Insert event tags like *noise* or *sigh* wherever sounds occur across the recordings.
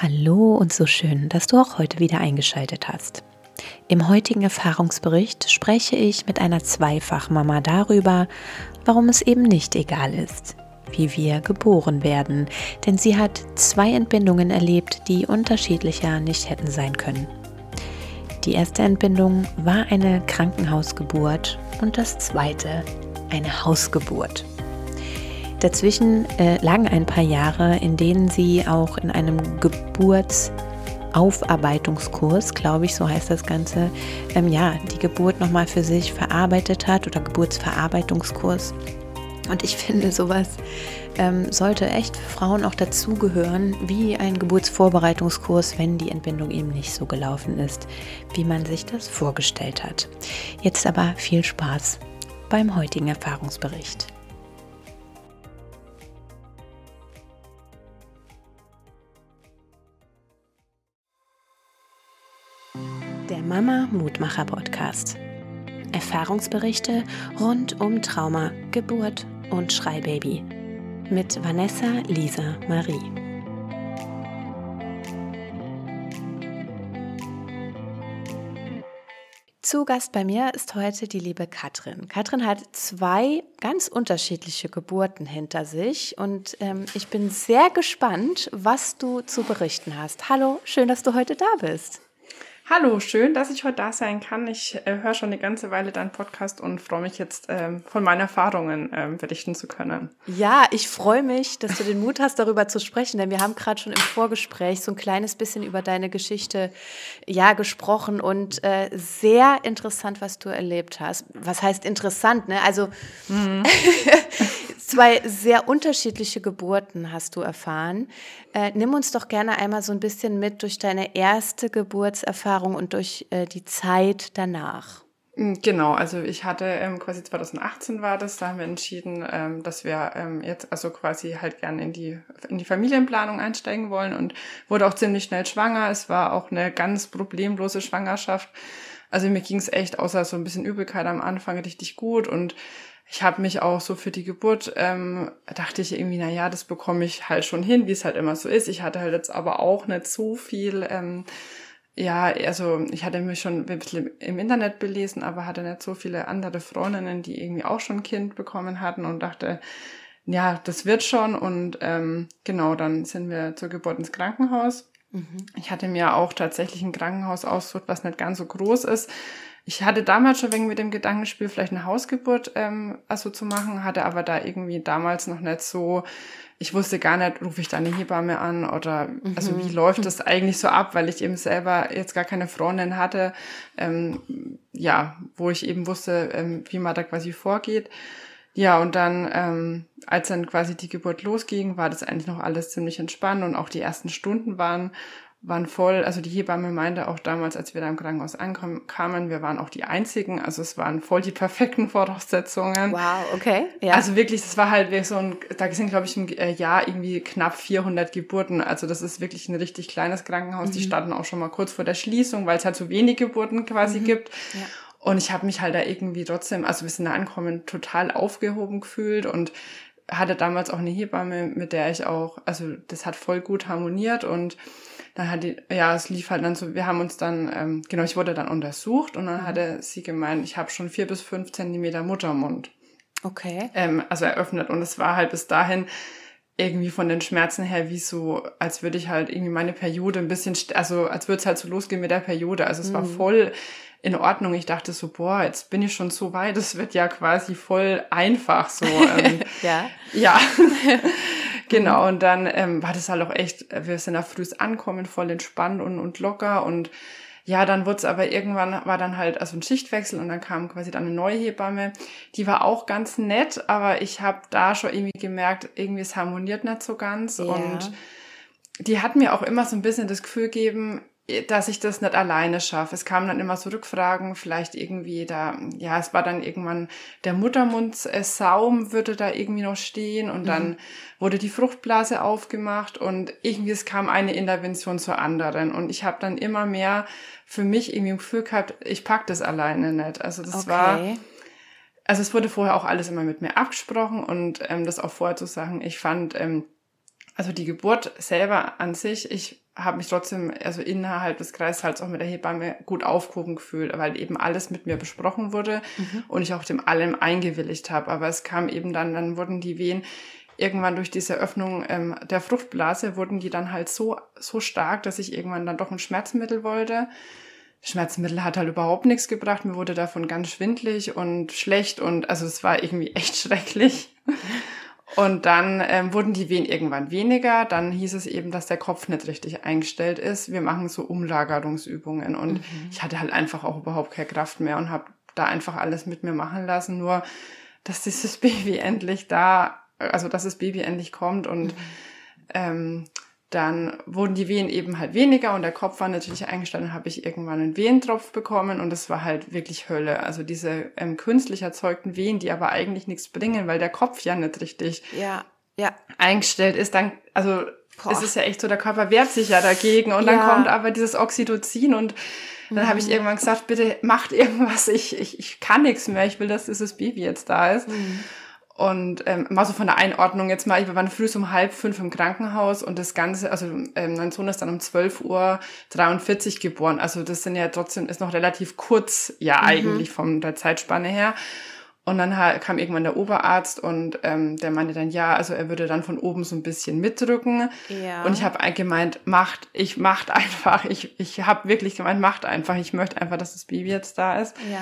Hallo und so schön, dass du auch heute wieder eingeschaltet hast. Im heutigen Erfahrungsbericht spreche ich mit einer Zweifachmama darüber, warum es eben nicht egal ist, wie wir geboren werden, denn sie hat zwei Entbindungen erlebt, die unterschiedlicher nicht hätten sein können. Die erste Entbindung war eine Krankenhausgeburt und das zweite eine Hausgeburt. Dazwischen äh, lagen ein paar Jahre, in denen sie auch in einem Geburtsaufarbeitungskurs, glaube ich, so heißt das Ganze, ähm, ja, die Geburt nochmal für sich verarbeitet hat oder Geburtsverarbeitungskurs. Und ich finde, sowas ähm, sollte echt für Frauen auch dazugehören, wie ein Geburtsvorbereitungskurs, wenn die Entbindung eben nicht so gelaufen ist, wie man sich das vorgestellt hat. Jetzt aber viel Spaß beim heutigen Erfahrungsbericht. Mama Mutmacher Podcast. Erfahrungsberichte rund um Trauma, Geburt und Schreibaby. Mit Vanessa Lisa Marie. Zu Gast bei mir ist heute die liebe Katrin. Katrin hat zwei ganz unterschiedliche Geburten hinter sich und ähm, ich bin sehr gespannt, was du zu berichten hast. Hallo, schön, dass du heute da bist. Hallo, schön, dass ich heute da sein kann. Ich äh, höre schon eine ganze Weile deinen Podcast und freue mich jetzt ähm, von meinen Erfahrungen ähm, berichten zu können. Ja, ich freue mich, dass du den Mut hast, darüber zu sprechen, denn wir haben gerade schon im Vorgespräch so ein kleines bisschen über deine Geschichte ja gesprochen und äh, sehr interessant, was du erlebt hast. Was heißt interessant, ne? Also mhm. *laughs* zwei sehr unterschiedliche Geburten hast du erfahren. Äh, nimm uns doch gerne einmal so ein bisschen mit durch deine erste Geburtserfahrung und durch äh, die Zeit danach. Mm, genau, also ich hatte ähm, quasi 2018 war das, da haben wir entschieden, ähm, dass wir ähm, jetzt also quasi halt gerne in die, in die Familienplanung einsteigen wollen und wurde auch ziemlich schnell schwanger. Es war auch eine ganz problemlose Schwangerschaft. Also mir ging es echt außer so ein bisschen Übelkeit am Anfang richtig gut und ich habe mich auch so für die Geburt, ähm, dachte ich irgendwie, na ja, das bekomme ich halt schon hin, wie es halt immer so ist. Ich hatte halt jetzt aber auch nicht so viel, ähm, ja, also ich hatte mich schon ein bisschen im Internet belesen, aber hatte nicht so viele andere Freundinnen, die irgendwie auch schon ein Kind bekommen hatten und dachte, ja, das wird schon. Und ähm, genau, dann sind wir zur Geburt ins Krankenhaus. Mhm. Ich hatte mir auch tatsächlich ein Krankenhaus ausgesucht, was nicht ganz so groß ist ich hatte damals schon wegen mit dem Gedankenspiel, vielleicht eine Hausgeburt ähm, also zu machen, hatte aber da irgendwie damals noch nicht so, ich wusste gar nicht, rufe ich da eine Hebamme an oder mhm. also wie läuft das eigentlich so ab, weil ich eben selber jetzt gar keine Freundin hatte, ähm, ja, wo ich eben wusste, ähm, wie man da quasi vorgeht. Ja, und dann, ähm, als dann quasi die Geburt losging, war das eigentlich noch alles ziemlich entspannt und auch die ersten Stunden waren waren voll, also die Hebamme meinte auch damals, als wir da im Krankenhaus ankamen, wir waren auch die Einzigen, also es waren voll die perfekten *laughs* Voraussetzungen. Wow, okay. Ja. Also wirklich, es war halt so ein, da sind glaube ich im äh, Jahr irgendwie knapp 400 Geburten, also das ist wirklich ein richtig kleines Krankenhaus, mhm. die standen auch schon mal kurz vor der Schließung, weil es halt so wenig Geburten quasi mhm. gibt. Ja. Und ich habe mich halt da irgendwie trotzdem, also wir sind da ankommen, total aufgehoben gefühlt und hatte damals auch eine Hebamme, mit der ich auch, also das hat voll gut harmoniert und dann hat die, ja, es lief halt dann so, wir haben uns dann, ähm, genau, ich wurde dann untersucht und dann mhm. hatte sie gemeint, ich habe schon vier bis fünf Zentimeter Muttermund. Okay. Ähm, also eröffnet und es war halt bis dahin irgendwie von den Schmerzen her wie so, als würde ich halt irgendwie meine Periode ein bisschen, also als würde es halt so losgehen mit der Periode. Also es mhm. war voll in Ordnung. Ich dachte so, boah, jetzt bin ich schon so weit, es wird ja quasi voll einfach so. *laughs* Ähm, ja. Ja. *laughs* Genau, und dann ähm, war das halt auch echt, wir sind da früh ankommen, voll entspannt und, und locker und ja, dann wurde es aber irgendwann, war dann halt also ein Schichtwechsel und dann kam quasi dann eine neue Hebamme. Die war auch ganz nett, aber ich habe da schon irgendwie gemerkt, irgendwie es harmoniert nicht so ganz. Ja. Und die hat mir auch immer so ein bisschen das Gefühl gegeben, dass ich das nicht alleine schaffe. Es kamen dann immer so Rückfragen, vielleicht irgendwie da, ja, es war dann irgendwann der Muttermundsaum würde da irgendwie noch stehen und mhm. dann wurde die Fruchtblase aufgemacht und irgendwie es kam eine Intervention zur anderen und ich habe dann immer mehr für mich irgendwie ein Gefühl gehabt, ich pack das alleine nicht. Also das okay. war also es wurde vorher auch alles immer mit mir abgesprochen und ähm, das auch vorher zu sagen, ich fand ähm, also die Geburt selber an sich, ich habe mich trotzdem, also innerhalb des Kreißsaals auch mit der Hebamme gut aufgehoben gefühlt, weil eben alles mit mir besprochen wurde mhm. und ich auch dem allem eingewilligt habe. Aber es kam eben dann, dann wurden die Wehen irgendwann durch diese Öffnung ähm, der Fruchtblase wurden die dann halt so, so stark, dass ich irgendwann dann doch ein Schmerzmittel wollte. Schmerzmittel hat halt überhaupt nichts gebracht. Mir wurde davon ganz schwindlig und schlecht und also es war irgendwie echt *laughs* schrecklich. Und dann ähm, wurden die Wehen irgendwann weniger. Dann hieß es eben, dass der Kopf nicht richtig eingestellt ist. Wir machen so Umlagerungsübungen. Und mhm. ich hatte halt einfach auch überhaupt keine Kraft mehr und habe da einfach alles mit mir machen lassen. Nur, dass dieses *laughs* Baby endlich da, also dass das Baby endlich kommt und mhm. ähm, dann wurden die Wehen eben halt weniger und der Kopf war natürlich eingestellt. Dann habe ich irgendwann einen Wehentropf bekommen und es war halt wirklich Hölle. Also diese ähm, künstlich erzeugten Wehen, die aber eigentlich nichts bringen, weil der Kopf ja nicht richtig ja, ja. eingestellt ist. Dann, also Boah. es ist ja echt so, der Körper wehrt sich ja dagegen und ja. dann kommt aber dieses Oxytocin und dann mhm. habe ich mhm. irgendwann gesagt, bitte macht irgendwas, ich, ich, ich kann nichts mehr, ich will, dass dieses Baby jetzt da ist. Mhm. Und ähm, mal so von der Einordnung jetzt mal, wir waren früh um halb fünf im Krankenhaus und das Ganze, also ähm, mein Sohn ist dann um 12 Uhr 43 geboren. Also das sind ja trotzdem, ist noch relativ kurz, ja mhm. eigentlich von der Zeitspanne her. Und dann kam irgendwann der Oberarzt und ähm, der meinte dann, ja, also er würde dann von oben so ein bisschen mitdrücken. Ja. Und ich habe gemeint, macht, ich macht *laughs* einfach. Ich, ich habe wirklich gemeint, macht einfach. Ich möchte einfach, dass das Baby jetzt da ist. Ja.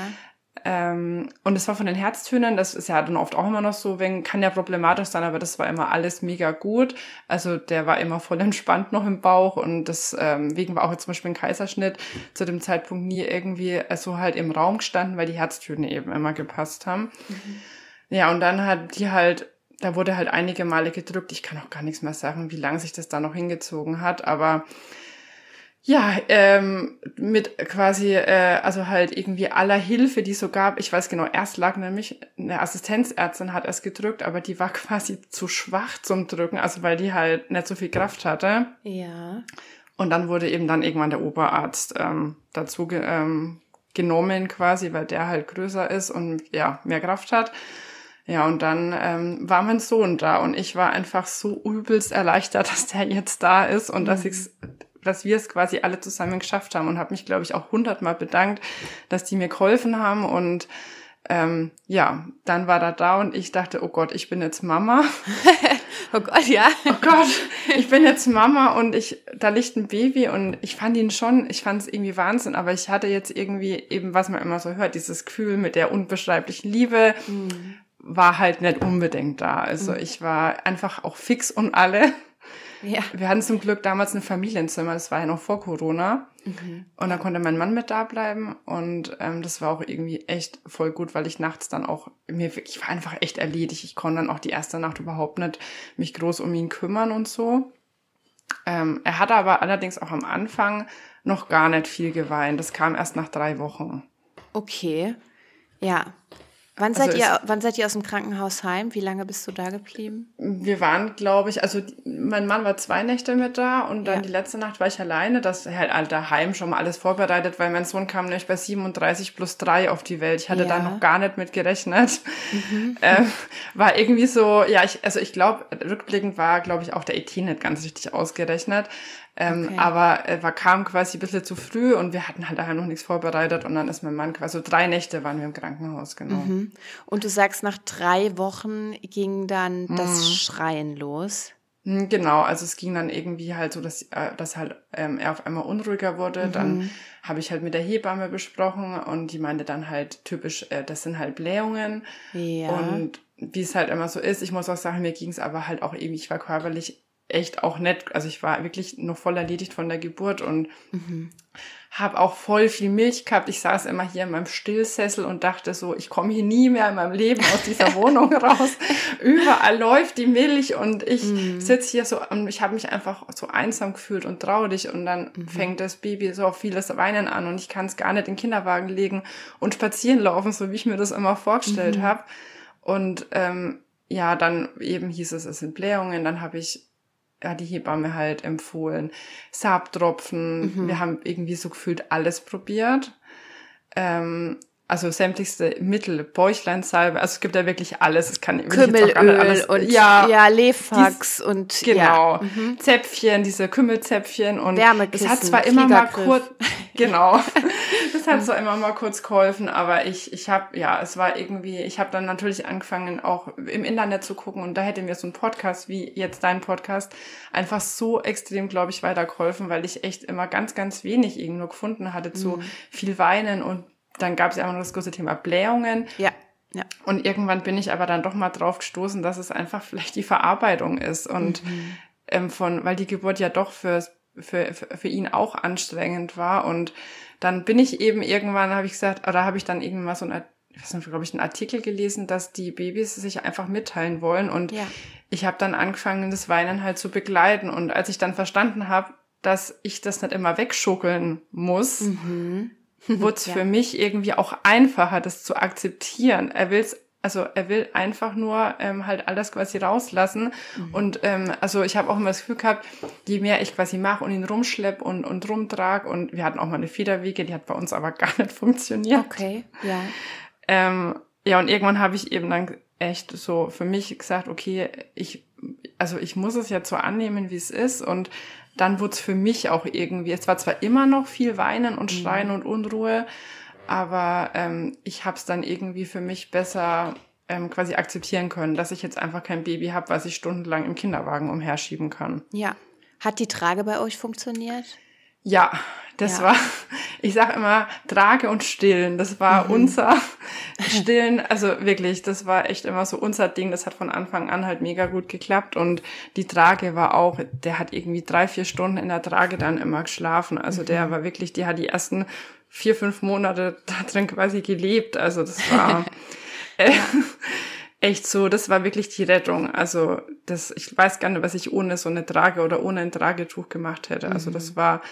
Ähm, und es war von den Herztönen, das ist ja dann oft auch immer noch so, wenn, kann ja problematisch sein, aber das war immer alles mega gut. Also der war immer voll *laughs* entspannt noch im Bauch und deswegen ähm, war auch jetzt zum Beispiel ein Kaiserschnitt zu dem Zeitpunkt nie irgendwie so halt im Raum gestanden, weil die Herztöne eben immer gepasst haben. Mhm. Ja, und dann hat die halt da wurde halt einige Male gedrückt. Ich kann auch gar nichts mehr sagen, wie lange sich das da noch hingezogen hat, aber ja, ähm, mit quasi, äh, also halt irgendwie aller Hilfe, die es so gab. Ich weiß genau, erst lag nämlich eine Assistenzärztin hat es gedrückt, aber die war *laughs* quasi zu schwach zum Drücken, also weil die halt nicht so viel Kraft hatte. Ja. Und dann wurde eben dann irgendwann der Oberarzt ähm, dazu ge ähm, genommen quasi, weil der halt größer ist und ja, mehr Kraft hat. Ja, und dann ähm, war mein Sohn da und ich war einfach so übelst erleichtert, *laughs* dass der jetzt da ist und mhm. dass ich's dass wir es quasi alle zusammen geschafft haben und habe mich, glaube ich, auch hundertmal bedankt, dass die mir geholfen haben und ähm, ja, dann war er da und ich dachte, oh Gott, ich bin jetzt Mama. *laughs* oh Gott, ja. Oh Gott, ich bin jetzt Mama und ich, da liegt ein Baby und ich fand ihn schon, ich fand es irgendwie Wahnsinn, aber ich hatte jetzt irgendwie eben, was man immer so hört, dieses Gefühl mit der unbeschreiblichen Liebe, mhm. war halt nicht unbedingt da. Also mhm. ich war einfach auch fix und alle. Ja. Wir hatten zum Glück damals ein Familienzimmer, das war ja noch vor Corona. Mhm. Und da konnte mein Mann mit da bleiben. Und ähm, das war auch irgendwie echt voll gut, weil ich nachts dann auch, mir ich war einfach echt erledigt. Ich konnte dann auch die erste Nacht überhaupt nicht mich groß um ihn kümmern und so. Ähm, er hatte aber allerdings auch am Anfang noch gar nicht viel geweint. Das kam erst nach drei Wochen. Okay. Ja. Wann also seid ihr, wann seid ihr aus dem Krankenhaus heim? Wie lange bist du da geblieben? Wir waren, glaube ich, also mein Mann war zwei Nächte mit da und dann ja. die letzte Nacht war ich alleine. Das halt all daheim schon mal alles vorbereitet, weil mein Sohn kam nämlich bei 37 plus drei auf die Welt. Ich hatte ja. da noch gar nicht mit gerechnet. Mhm. *laughs* Ähm, war irgendwie so, ja, ich, also ich glaube, rückblickend war, glaube ich, auch der ET nicht ganz richtig ausgerechnet. Ähm, okay. Aber er war, kam quasi ein bisschen zu früh und wir hatten halt daher noch nichts vorbereitet und dann ist mein Mann quasi, also drei Nächte waren wir im Krankenhaus, genau. Mhm. Und du sagst, nach drei Wochen ging dann mhm. das Schreien los. Mhm, genau, also es ging dann irgendwie halt so, dass, äh, dass halt ähm, er auf einmal unruhiger wurde. Mhm. Dann habe ich halt mit der Hebamme besprochen und die meinte dann halt typisch, äh, das sind halt Blähungen. Ja. Und wie es halt immer so ist, ich muss auch sagen, mir ging es aber halt auch irgendwie, ich war körperlich echt auch nett. Also ich war wirklich noch voll erledigt von der Geburt und mhm. Habe auch voll viel Milch gehabt. Ich saß immer hier in meinem Stillsessel und dachte so, ich komme hier nie mehr in meinem Leben aus dieser *laughs* Wohnung raus. Überall läuft die Milch und ich mhm. sitze hier so und ich habe mich einfach so einsam gefühlt und traurig und dann mhm. fängt das Baby so auf vieles Weinen an und ich kann es gar nicht in den Kinderwagen legen und spazieren laufen, so wie ich mir das immer vorgestellt mhm. habe. Und ähm, ja, dann eben hieß es, es sind Blähungen. Dann habe ich ja, die Hebamme halt empfohlen. Sabtropfen, mhm. wir haben irgendwie so gefühlt alles probiert. Ähm, also sämtlichste Mittel, Bäuchleinsalbe, also es gibt ja wirklich alles. Es kann Kümmelöl alles, und ja, ja Lefax und genau ja. mhm. Zäpfchen, diese Kümmelzäpfchen und es hat zwar immer mal kurz *laughs* genau, *laughs* das hat zwar immer mal kurz geholfen, aber ich ich habe ja, es war irgendwie, ich habe dann natürlich angefangen auch im Internet zu gucken und da hätte mir so ein Podcast wie jetzt dein Podcast einfach so extrem, glaube ich, weitergeholfen, weil ich echt immer ganz ganz wenig irgendwo gefunden hatte zu mhm. viel weinen und dann gab es ja immer noch das große Thema Blähungen. Ja. Ja. Und irgendwann bin ich aber dann doch mal drauf gestoßen, dass es einfach vielleicht die Verarbeitung ist und mhm. ähm, von, weil die Geburt ja doch für, für, für ihn auch anstrengend war und dann bin ich eben irgendwann, habe ich gesagt, oder habe ich dann irgendwann mal so ein, ich weiß glaube ich, einen Artikel gelesen, dass die Babys sich einfach mitteilen wollen und ja. ich habe dann angefangen, das Weinen halt zu begleiten und als ich dann verstanden habe, dass ich das nicht immer wegschuckeln muss, mhm *laughs* wurde es ja. für mich irgendwie auch einfacher, das zu akzeptieren. Er will's also er will einfach nur ähm, halt alles quasi rauslassen. Mhm. Und ähm, also ich habe auch immer das Gefühl gehabt, je mehr ich quasi mache und ihn rumschlepp und, und rumtrag und wir hatten auch mal eine Federwege, die hat bei uns aber *laughs* gar nicht funktioniert. Okay, ja. Ähm, ja, und irgendwann habe ich eben dann echt so für mich gesagt, okay, ich, also ich muss es jetzt so annehmen, wie es ist und dann wurde es für mich auch irgendwie, es war zwar immer noch viel Weinen und mhm. Schreien mhm. und Unruhe, aber ähm, ich habe es dann irgendwie für mich besser ähm, quasi akzeptieren können, dass ich jetzt einfach kein Baby habe, was ich stundenlang im Kinderwagen umherschieben kann. Ja. Hat die Trage bei euch funktioniert? Ja, das ja. war, ich sag immer, Trage und Stillen. Das war mhm. unser Stillen. Also wirklich, das war echt immer so unser Ding. Das hat von Anfang an halt mega gut geklappt. Und die Trage war auch, der hat irgendwie drei, vier Stunden in der Trage dann immer geschlafen. Also mhm. der war wirklich, die hat die ersten vier, fünf Monate da drin quasi gelebt. Also das war *laughs* äh, *laughs* echt so, das war wirklich die Rettung. Also das, ich weiß gar nicht, was ich ohne so eine Trage oder ohne ein Tragetuch gemacht hätte. Also das mhm. war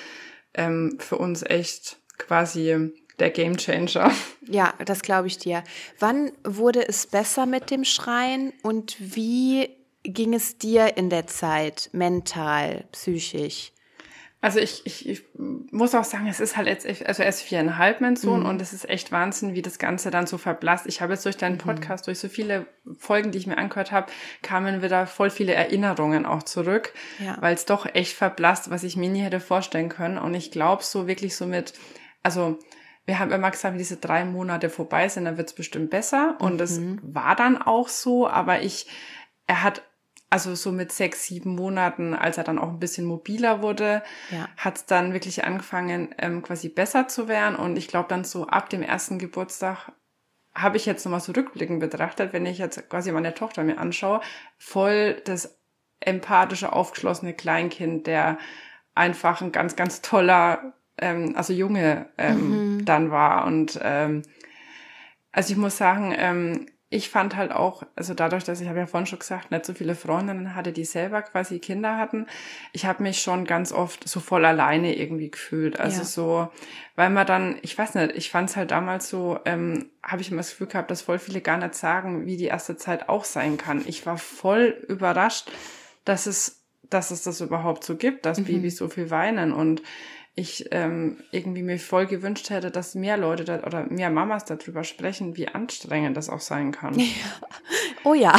ähm, für uns echt quasi der Game Changer. Ja, das glaube ich dir. Wann wurde es besser mit dem Schreien und wie ging es dir in der Zeit mental, psychisch? Also ich, ich, ich muss auch sagen, es ist halt jetzt, also er ist viereinhalb, mein Sohn, mhm. und es ist echt Wahnsinn, wie das Ganze dann so verblasst. Ich habe jetzt durch deinen mhm. Podcast, mhm. durch so viele Folgen, die ich mir angehört habe, kamen wieder voll viele Erinnerungen auch zurück, ja. weil es doch echt verblasst, was ich mir nie hätte vorstellen können. Und ich glaube so wirklich so mit, also wir haben immer gesagt, wenn diese drei Monate vorbei sind, dann wird es bestimmt besser. Und es mhm. war dann auch so, aber ich, er hat also so mit sechs, sieben Monaten, als er dann auch ein bisschen mobiler wurde, ja. hat es dann wirklich angefangen, ähm, quasi besser zu werden. Und ich glaube dann so ab dem ersten Geburtstag habe ich jetzt nochmal so rückblickend betrachtet, wenn ich jetzt quasi meine Tochter mir anschaue, voll das empathische, aufgeschlossene Kleinkind, der einfach ein ganz, ganz toller, ähm, also Junge ähm, mhm. dann war. Und ähm, also ich muss sagen, ähm, ich fand halt auch, also dadurch, dass ich habe ja vorhin schon gesagt, nicht so viele Freundinnen hatte, die selber quasi Kinder hatten, ich habe mich schon ganz oft so voll alleine irgendwie gefühlt. Also ja. so, weil man dann, ich weiß nicht, ich fand es halt damals so, ähm, habe ich immer das Gefühl gehabt, dass voll viele gar nicht sagen, wie die erste Zeit auch sein kann. Ich war voll überrascht, dass es, dass es das überhaupt so gibt, dass mhm. Babys so viel weinen und ich ähm, irgendwie mir voll gewünscht hätte, dass mehr Leute da, oder mehr Mamas darüber sprechen, wie anstrengend das auch sein kann. Ja. *laughs* Oh ja,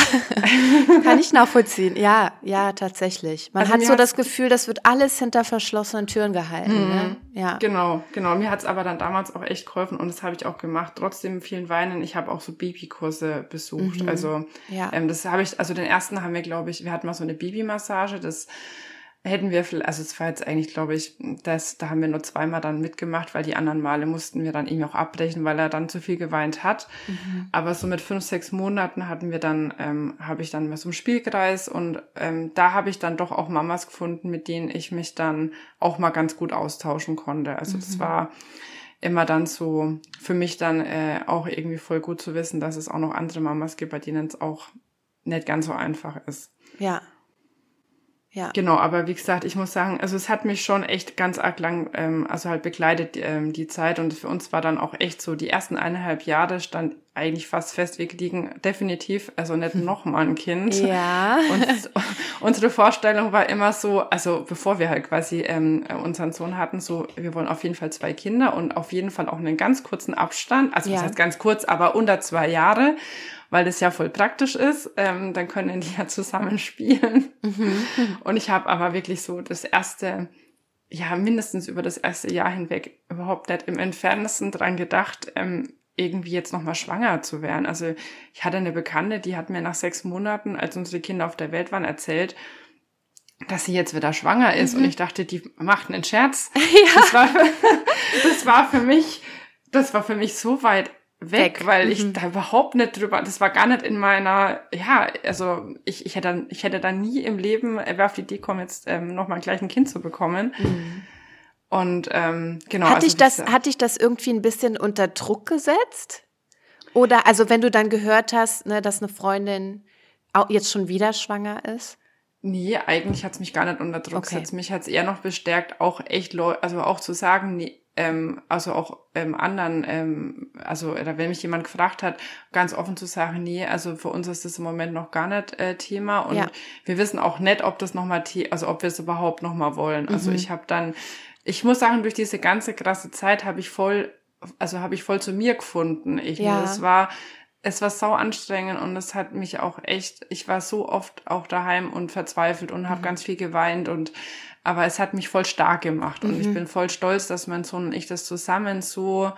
*laughs* kann ich nachvollziehen. Ja, ja, tatsächlich. Man also hat so das Gefühl, das wird alles hinter verschlossenen Türen gehalten. Mhm. Ne? Ja. Genau, genau. Mir hat es aber dann damals auch echt geholfen und das habe ich auch gemacht. Trotzdem vielen Weinen. Ich habe auch so Babykurse besucht. Mhm. Also ja. ähm, das habe ich, also den ersten haben wir, glaube ich, wir hatten mal so eine Babymassage. Das hätten wir, also es war jetzt eigentlich, glaube ich, das, da haben wir nur zweimal dann mitgemacht, weil die anderen Male mussten wir dann irgendwie auch abbrechen, weil er dann zu viel geweint hat. Mhm. Aber so mit fünf, sechs Monaten hatten wir dann, ähm, habe ich dann mal so einen Spielkreis und ähm, da habe ich dann doch auch Mamas gefunden, mit denen ich mich dann auch mal ganz gut austauschen konnte. Also mhm. das war immer dann so für mich dann äh, auch irgendwie voll gut zu wissen, dass es auch noch andere Mamas gibt, bei denen es auch nicht ganz so einfach ist. Ja, Ja. Genau, aber wie gesagt, ich muss sagen, also es hat mich schon echt ganz arg lang, ähm, also halt begleitet ähm, die Zeit und für uns war dann auch echt so, die ersten eineinhalb Jahre stand eigentlich fast fest, wir kriegen definitiv, also nicht nochmal ein Kind. Ja. *laughs* Und unsere Vorstellung war immer so, also bevor wir halt quasi ähm, unseren Sohn hatten, so, wir wollen auf jeden Fall zwei Kinder und auf jeden Fall auch einen ganz kurzen Abstand, also ja. das heißt ganz kurz, aber unter zwei Jahre weil das ja voll praktisch ist. Ähm, dann können die ja zusammen *laughs* spielen. Mhm. Und ich habe aber wirklich so das erste, ja, mindestens über das erste Jahr hinweg überhaupt nicht im entferntesten dran gedacht, ähm, irgendwie jetzt nochmal schwanger zu werden. Also ich hatte eine Bekannte, die hat mir nach sechs Monaten, als unsere Kinder auf der Welt waren, erzählt, dass sie jetzt wieder schwanger ist. Mhm. Und ich dachte, die macht einen Scherz. *laughs* Ja. Das, war, *laughs* das war für mich, das war für mich so weit weg, weg. weil ich mhm. da überhaupt nicht drüber, das war gar nicht in meiner, ja, also ich, ich hätte, ich hätte da nie im Leben, er wäre auf die Idee kommen, jetzt ähm, nochmal gleich ein Kind zu bekommen. Mhm. Und ähm, genau. Hat, also, dich das, hat dich das irgendwie ein bisschen unter Druck gesetzt? Oder also wenn du dann gehört hast, ne, dass eine Freundin auch jetzt schon wieder schwanger ist? Nee, eigentlich hat's mich gar nicht unter Druck okay. gesetzt. Mich hat's eher noch bestärkt, auch echt also auch zu sagen, nee, ähm, also auch ähm, anderen, ähm, also oder wenn mich jemand gefragt hat, ganz offen zu sagen, nee, also für uns ist das im Moment noch gar nicht äh, Thema und ja. wir wissen auch nicht, ob das nochmal, also ob wir es überhaupt nochmal wollen. Also mhm. ich habe dann, ich muss sagen, durch diese ganze krasse Zeit habe ich voll, also habe ich voll zu mir gefunden. Ich, ja. Es war es war sau anstrengend und es hat mich auch echt, ich war so oft auch daheim und verzweifelt und habe mhm. ganz viel geweint und aber es hat mich voll stark gemacht und mhm. ich bin voll stolz, dass mein Sohn und ich das zusammen so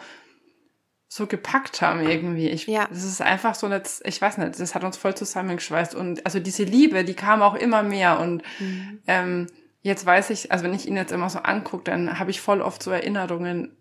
so gepackt haben irgendwie. Ich, ja. Das ist einfach so eine, ich weiß nicht, das hat uns voll zusammengeschweißt und also diese Liebe, die kam auch immer mehr und mhm. ähm, jetzt weiß ich, also wenn ich ihn jetzt immer so angucke, dann habe ich voll oft so Erinnerungen,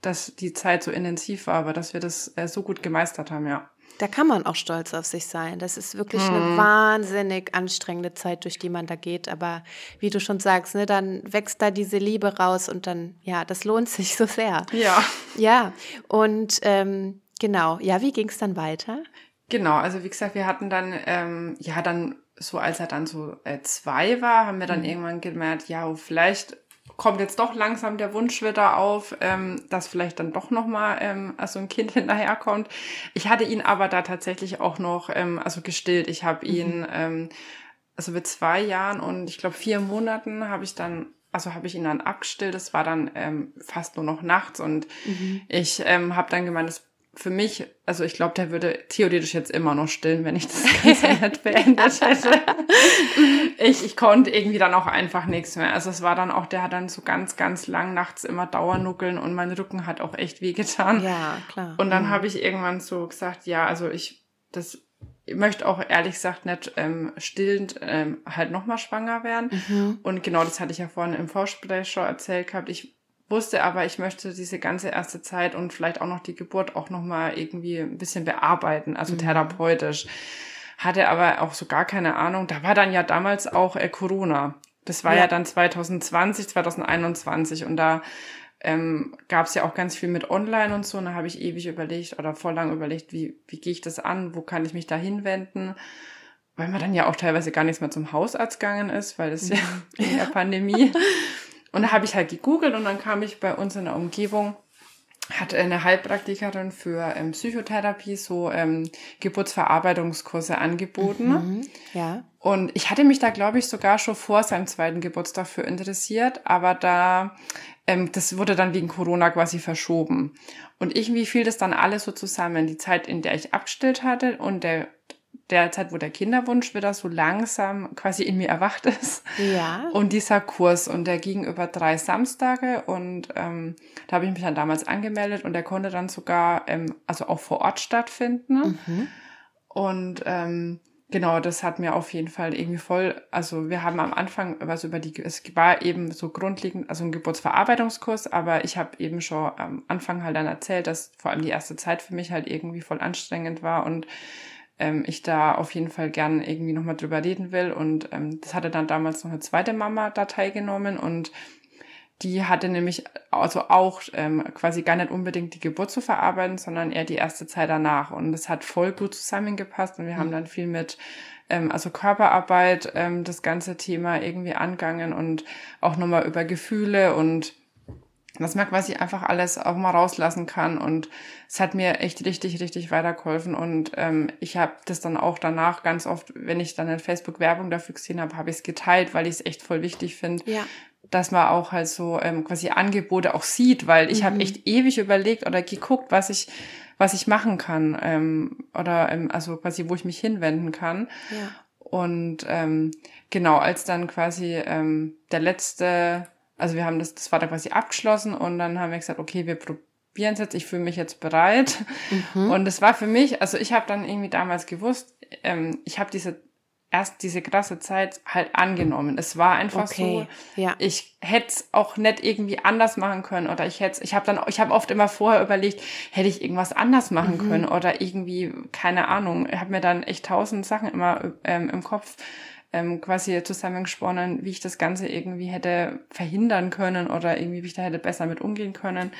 dass die Zeit so intensiv war, aber dass wir das äh, so gut gemeistert haben, ja. Da kann man auch stolz auf sich sein. Das ist wirklich mhm. eine wahnsinnig anstrengende Zeit, durch die man da geht. Aber wie du schon sagst, ne, dann wächst da diese Liebe raus und dann, ja, das lohnt sich so sehr. Ja. Ja. Und ähm, genau, ja, wie ging es dann weiter? Genau, also wie gesagt, wir hatten dann, ähm, ja, dann so als er dann so äh, zwei war, haben wir dann mhm. irgendwann gemerkt, ja, vielleicht kommt jetzt doch langsam der Wunsch wieder auf, ähm, dass vielleicht dann doch nochmal ähm, also ein Kind *laughs* hinterherkommt. Ich hatte ihn aber da tatsächlich auch noch ähm, also gestillt. Ich habe ihn, mhm. ähm, also mit zwei Jahren und ich glaube vier Monaten habe ich dann also habe ich ihn dann abgestillt. Das war dann ähm, fast nur noch nachts und mhm. ich ähm, habe dann gemeint, das für mich, also ich glaube, der würde theoretisch jetzt immer noch stillen, wenn ich das Ganze nicht beendet hätte. *laughs* ich, ich konnte irgendwie dann auch einfach nichts mehr. Also es war dann auch, der hat dann so ganz, ganz lang nachts immer Dauernuckeln und mein Rücken hat auch echt wehgetan. Ja, klar. Und dann mhm. habe ich irgendwann so gesagt, ja, also ich, das, ich möchte auch ehrlich gesagt nicht ähm, stillend ähm, halt nochmal schwanger werden. Mhm. Und genau das hatte ich ja vorhin im Vorgespräch schon erzählt gehabt. Ich wusste aber, ich möchte diese ganze erste Zeit und vielleicht auch noch die Geburt auch nochmal irgendwie ein bisschen bearbeiten, also mhm. therapeutisch. Hatte aber auch so gar keine Ahnung. Da war dann ja damals auch äh, Corona. Das war ja. ja dann 2020, 2021 und da ähm, gab es ja auch ganz viel mit Online und so. Und da habe ich ewig überlegt oder voll lang überlegt, wie, wie gehe ich das an, wo kann ich mich da hinwenden? Weil man dann ja auch teilweise gar nichts mehr zum Hausarzt gegangen ist, weil das ja *laughs* in der Pandemie *laughs* und da habe ich halt gegoogelt und dann kam ich bei uns in der Umgebung, hat eine Heilpraktikerin für ähm, Psychotherapie so ähm, Geburtsverarbeitungskurse angeboten. Mhm, ja. Und ich hatte mich da, glaube ich, sogar schon vor seinem zweiten Geburtstag für interessiert, aber da, ähm, das wurde dann wegen Corona quasi verschoben. Und irgendwie fiel das dann alles so zusammen. Die Zeit, in der ich abgestillt hatte und der der Zeit, wo der Kinderwunsch wieder so langsam quasi in mir erwacht ist. Ja. Und dieser Kurs, und der ging über drei Samstage und ähm, da habe ich mich dann damals angemeldet und der konnte dann sogar, ähm, also auch vor Ort stattfinden. Mhm. Und ähm, genau, das hat mir auf jeden Fall irgendwie voll, also wir haben am Anfang was über die, es war eben so grundlegend, also ein Geburtsverarbeitungskurs, aber ich habe eben schon am Anfang halt dann erzählt, dass vor allem die erste Zeit für mich halt irgendwie voll anstrengend war und ähm, ich da auf jeden Fall gern irgendwie nochmal drüber reden will. Und ähm, das hatte dann damals noch eine zweite Mama da teilgenommen und die hatte nämlich also auch ähm, quasi gar nicht unbedingt die Geburt zu verarbeiten, sondern eher die erste Zeit danach. Und das hat voll gut zusammengepasst und wir mhm. haben dann viel mit ähm, also Körperarbeit, ähm, das ganze Thema irgendwie angangen und auch nochmal über Gefühle und dass man quasi einfach alles auch mal rauslassen kann und es hat mir echt richtig, richtig weitergeholfen und ähm, ich habe das dann auch danach ganz oft, wenn ich dann in Facebook Werbung dafür gesehen habe, habe ich es geteilt, weil ich es echt voll wichtig finde, ja. dass man auch halt so ähm, quasi Angebote auch sieht, weil ich mhm. habe echt ewig überlegt oder geguckt, was ich was ich machen kann ähm, oder ähm, also quasi wo ich mich hinwenden kann ja. und ähm, genau als dann quasi ähm, der letzte also wir haben das, das war dann quasi abgeschlossen und dann haben wir gesagt, okay, wir probieren es jetzt, ich fühle mich jetzt bereit. Mhm. Und es war für mich, also ich habe dann irgendwie damals gewusst, ähm, ich habe diese erst diese krasse Zeit halt angenommen. Es war einfach okay. so, ja. ich hätte es auch nicht irgendwie anders machen können oder ich hätte ich habe dann ich habe oft immer vorher überlegt, hätte ich irgendwas anders machen mhm. können oder irgendwie keine Ahnung, ich habe mir dann echt tausend Sachen immer ähm, im Kopf ähm, quasi zusammengesponnen, wie ich das Ganze irgendwie hätte verhindern können oder irgendwie, wie ich da hätte besser mit umgehen können.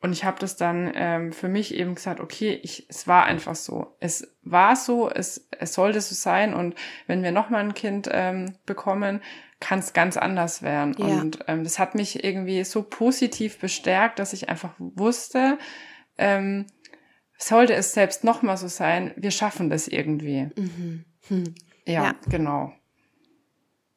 Und ich habe das dann ähm, für mich eben gesagt, okay, ich, es war einfach so. Es war so, es, es sollte so sein. Und wenn wir nochmal ein Kind ähm, bekommen, kann es ganz anders werden. Ja. Und ähm, das hat mich irgendwie so positiv bestärkt, dass ich einfach wusste, ähm, sollte es selbst nochmal so sein, wir schaffen das irgendwie. Mhm. Hm. Ja, ja, genau.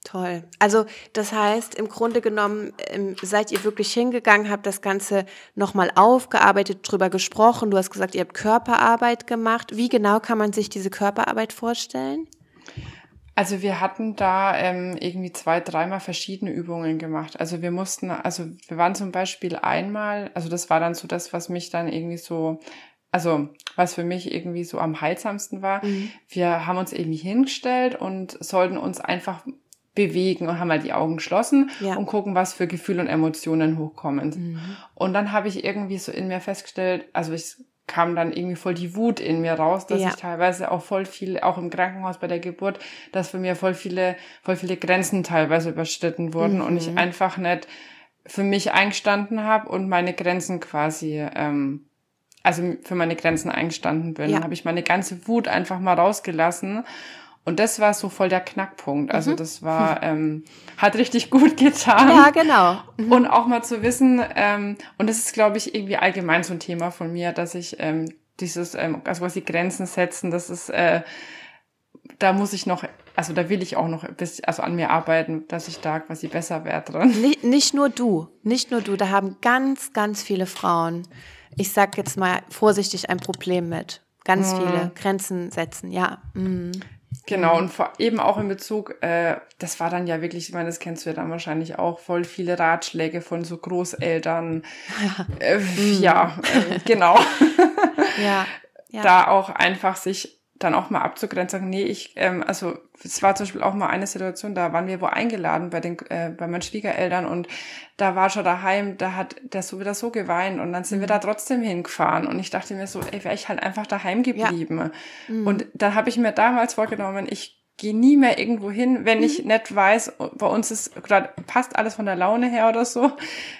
Toll. Also das heißt, im Grunde genommen ähm, seid ihr wirklich hingegangen, habt das Ganze nochmal aufgearbeitet, drüber gesprochen. Du hast gesagt, ihr habt Körperarbeit gemacht. Wie genau kann man sich diese Körperarbeit vorstellen? Also wir hatten da ähm, irgendwie zwei, dreimal verschiedene Übungen gemacht. Also wir mussten, also wir waren zum Beispiel einmal, also das war dann so das, was mich dann irgendwie so also was für mich irgendwie so am heilsamsten war, mhm. wir haben uns irgendwie hingestellt und sollten uns einfach bewegen und haben halt die Augen geschlossen ja. und gucken, was für Gefühle und Emotionen hochkommen. Mhm. Und dann habe ich irgendwie so in mir festgestellt, also ich kam dann irgendwie voll die Wut in mir raus, dass ja. ich teilweise auch voll viel, auch im Krankenhaus bei der Geburt, dass für mir voll viele, voll viele Grenzen teilweise überschritten wurden mhm. und ich mhm. einfach nicht für mich eingestanden habe und meine Grenzen quasi ähm, also für meine Grenzen eingestanden bin. Ja. habe ich meine ganze Wut einfach mal rausgelassen. Und das war so voll der Knackpunkt. Also mhm. das war, *laughs* ähm, hat richtig gut getan. Ja, genau. Mhm. *laughs* Und auch mal zu wissen, ähm, und das ist, glaube ich, irgendwie allgemein so ein Thema von mir, dass ich ähm, dieses, ähm, also was die Grenzen setzen, das ist, äh, da muss ich noch, also da will ich auch noch bis, also an mir arbeiten, dass ich da quasi besser werde drin. Nicht, nicht nur du, nicht nur du, da haben ganz, ganz viele Frauen ich sag jetzt mal vorsichtig, ein Problem mit. Ganz mhm. viele Grenzen setzen, ja. Mhm. Genau, und vor, eben auch in Bezug, äh, das war dann ja wirklich, ich meine, das kennst du ja dann wahrscheinlich auch, voll viele Ratschläge von so Großeltern. Ja, *laughs* äh, mhm. ja äh, genau. *laughs* ja, *laughs* ja. Da auch einfach sich dann auch mal abzugrenzen, sagen, nee, ich, ähm, also es war zum Beispiel auch mal eine Situation, da waren wir wo eingeladen bei den, äh, bei meinen Schwiegereltern und da war schon daheim, da hat der so wieder so geweint und dann sind wir da mhm. trotzdem hingefahren und ich dachte mir so, ey, wäre ich halt einfach daheim geblieben. Ja. Mhm. Und da habe ich mir damals vorgenommen, ich gehe nie mehr irgendwo hin, wenn mhm. ich nicht weiß, bei uns ist gerade passt alles von der Laune her oder so.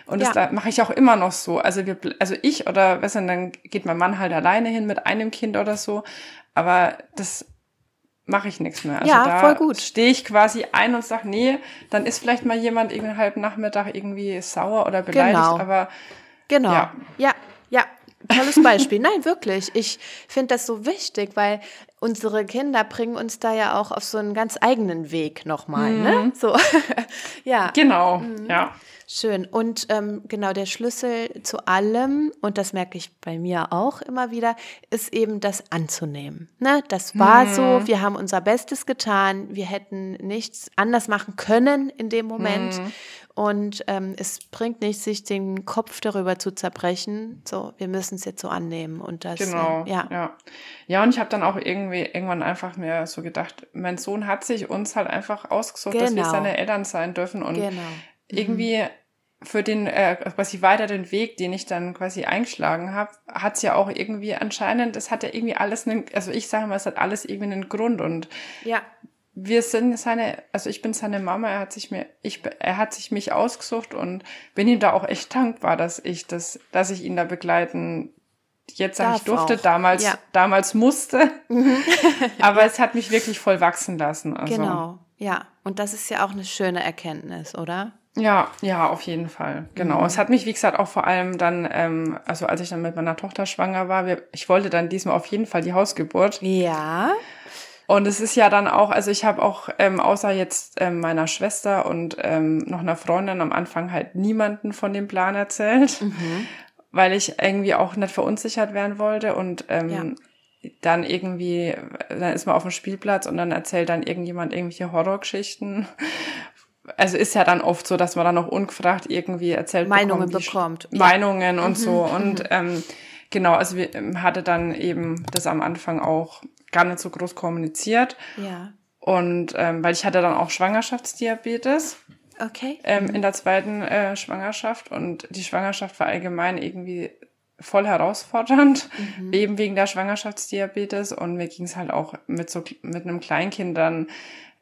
Und ja. das da mache ich auch immer noch so. Also wir, also ich oder was denn, dann geht mein Mann halt alleine hin mit einem Kind oder so. Aber das mache ich nichts mehr. Also ja, da voll gut. stehe ich quasi ein und sage, nee, dann ist vielleicht mal jemand irgendwie halb Nachmittag irgendwie sauer oder beleidigt, genau. aber genau. Ja. ja, ja, tolles Beispiel. Nein, wirklich. Ich finde das so wichtig, weil unsere Kinder bringen uns da ja auch auf so einen ganz eigenen Weg nochmal, ne? mhm. ne? So, *laughs* ja. Genau, mhm. ja. Schön. Und ähm, genau der Schlüssel zu allem, und das merke ich bei mir auch immer wieder, ist eben das anzunehmen. Ne? Das war hm. so, wir haben unser Bestes getan, wir hätten nichts anders machen können in dem Moment. Hm. Und ähm, es bringt nichts, sich den Kopf darüber zu zerbrechen. So, wir müssen es jetzt so annehmen. Und das, genau, äh, ja. ja. Ja, und ich habe dann auch irgendwie irgendwann einfach mir so gedacht, mein Sohn hat sich uns halt einfach ausgesucht, genau. dass wir genau. seine Eltern sein dürfen. Und genau. irgendwie mhm für den äh, quasi weiter den Weg, den ich dann quasi eingeschlagen habe, hat's ja auch irgendwie anscheinend, es hat ja irgendwie alles einen, also ich sage mal, es hat alles irgendwie einen Grund und ja. Wir sind seine, also ich bin seine Mama, er hat sich mir, ich, er hat sich mich ausgesucht und bin ihm da auch echt dankbar, dass ich das, dass ich ihn da begleiten jetzt sage ich durfte, auch. damals, ja. damals musste. Mhm. *laughs* Aber es hat mich wirklich voll wachsen lassen. Also. Genau, ja. Und das ist ja auch eine schöne Erkenntnis, oder? Ja, ja, auf jeden Fall. Genau. Mhm. Es hat mich, wie gesagt, auch vor allem dann, ähm, also als ich dann mit meiner Tochter schwanger war, wir, ich wollte dann diesmal auf jeden Fall die Hausgeburt. Ja. Und es ist ja dann auch, also ich habe auch ähm, außer jetzt ähm, meiner Schwester und ähm, noch einer Freundin am Anfang halt niemanden von dem Plan erzählt, mhm. weil ich irgendwie auch nicht verunsichert werden wollte und ähm, ja. dann irgendwie, dann ist man auf dem Spielplatz und dann erzählt dann irgendjemand irgendwelche Horrorgeschichten also ist ja dann oft so, dass man dann auch ungefragt irgendwie erzählt Meinungen bekommt. Ja. Meinungen und mhm. so. Und mhm. ähm, genau, also wir ähm, hatte dann eben das am Anfang auch gar nicht so groß kommuniziert. Ja. Und ähm, weil ich hatte dann auch Schwangerschaftsdiabetes. Okay. Ähm, in der zweiten äh, Schwangerschaft. Und die Schwangerschaft war allgemein irgendwie voll herausfordernd, mhm. eben wegen der Schwangerschaftsdiabetes. Und mir ging es halt auch mit so mit einem Kleinkind dann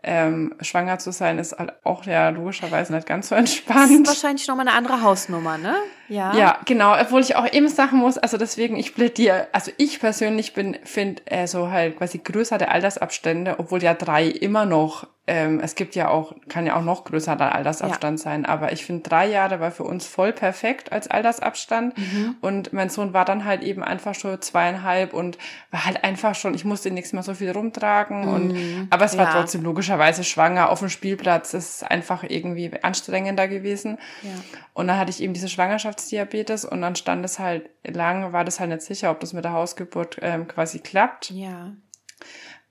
ähm, schwanger zu sein ist halt auch ja logischerweise nicht ganz so entspannt. Das ist wahrscheinlich nochmal eine andere Hausnummer, ne? Ja. Ja, genau. Obwohl ich auch eben sagen muss, also deswegen, ich plädiere, also ich persönlich bin, finde äh, so halt quasi größere Altersabstände, obwohl ja drei immer noch ähm, es gibt ja auch, kann ja auch noch größerer Altersabstand ja. sein, aber ich finde drei Jahre war für uns voll perfekt als Altersabstand. Mhm. Und mein Sohn war dann halt eben einfach schon zweieinhalb und war halt einfach schon, ich musste nichts mehr so viel rumtragen. Mhm. Und aber es war ja. trotzdem logischerweise schwanger auf dem Spielplatz. Das ist einfach irgendwie anstrengender gewesen. Ja. Und dann hatte ich eben diese Schwangerschaftsdiabetes und dann stand es halt lang, war das halt nicht sicher, ob das mit der Hausgeburt ähm, quasi klappt. Ja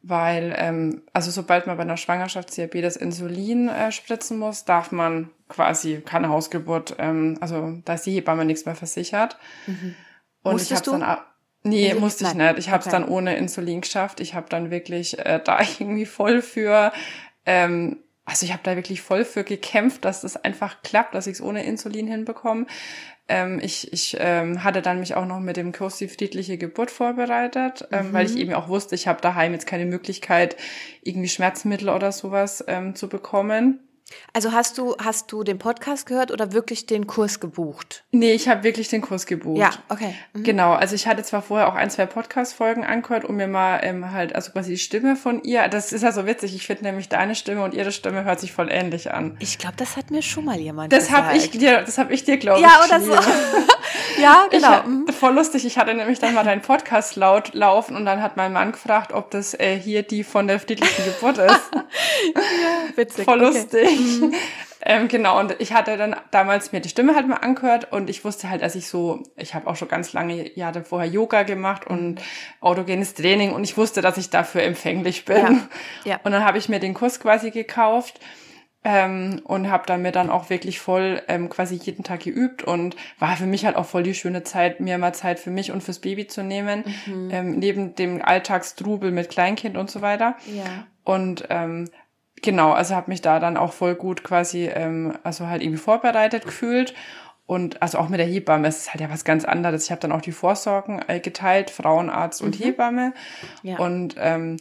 weil ähm, also sobald man bei einer Schwangerschaftsdiabetes Insulin äh, spritzen muss, darf man quasi keine Hausgeburt, ähm, also da ist die Hebamme nichts mehr versichert. Mhm. Und Musstest ich habe dann Nee, Insulin? musste ich nicht. Ich habe es okay. dann ohne Insulin geschafft. Ich habe dann wirklich äh, da *laughs* irgendwie voll für ähm, also ich habe da wirklich voll für gekämpft, dass das einfach klappt, dass ich es ohne Insulin hinbekomme. Ähm, ich ich ähm, hatte dann mich auch noch mit dem Kurs die friedliche Geburt vorbereitet, ähm, mhm. weil ich eben auch wusste, ich habe daheim jetzt keine Möglichkeit, irgendwie Schmerzmittel oder sowas ähm, zu bekommen. Also hast du, hast du den Podcast gehört oder wirklich den Kurs gebucht? Nee, ich habe wirklich den Kurs gebucht. Ja, okay. Mhm. Genau, also ich hatte zwar vorher auch ein, zwei Podcast-Folgen angehört, um mir mal ähm, halt, also quasi die Stimme von ihr, das ist ja so witzig, ich finde nämlich deine Stimme und ihre Stimme hört sich voll ähnlich an. Ich glaube, das hat mir schon mal jemand das gesagt. Hab ich dir, das habe ich dir, glaube ich. Ja, oder so. *laughs* ja, genau. Ich, mhm. voll lustig, ich hatte nämlich dann mal deinen Podcast laut laufen und dann hat mein Mann gefragt, ob das äh, hier die von der friedlichen Geburt ist. *laughs* ja, witzig. Voll lustig. Mhm. *laughs* Ähm, genau, und ich hatte dann damals mir die Stimme halt mal angehört und ich wusste halt, dass ich so, ich habe auch schon ganz lange Jahre vorher Yoga gemacht und autogenes Training und ich wusste, dass ich dafür empfänglich bin. Ja. ja. Und dann habe ich mir den Kurs quasi gekauft ähm, und habe dann mir dann auch wirklich voll ähm, quasi jeden Tag geübt und war für mich halt auch voll die schöne Zeit, mir mal Zeit für mich und fürs Baby zu nehmen, mhm. ähm, neben dem Alltagstrubel mit Kleinkind und so weiter. Ja. Und ähm, genau, also habe mich da dann auch voll gut quasi, ähm, also halt irgendwie vorbereitet gefühlt. Und also auch mit der Hebamme, es ist halt ja was ganz anderes. Ich habe dann auch die Vorsorgen äh, geteilt, Frauenarzt und mhm. Hebamme. Ja. Und ähm,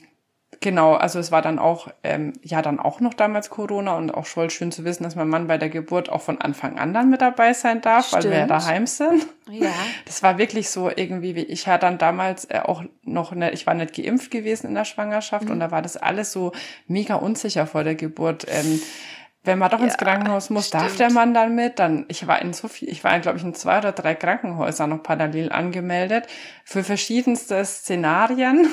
Genau, also es war dann auch, ähm, ja, dann auch noch damals Corona und auch voll schön zu wissen, dass mein Mann bei der Geburt auch von Anfang an dann mit dabei sein darf, Stimmt. weil wir ja daheim sind. Ja. *laughs* Das war wirklich so irgendwie, wie ich hatte dann damals äh, auch noch, ne, ich war nicht geimpft gewesen in der Schwangerschaft mhm. und da war das alles so mega unsicher vor der Geburt. Ähm, wenn man doch ja, ins Krankenhaus muss, stimmt. darf der Mann dann mit? Dann, ich war in so viel, ich war, glaube ich, in zwei oder drei Krankenhäusern noch parallel angemeldet für verschiedenste Szenarien.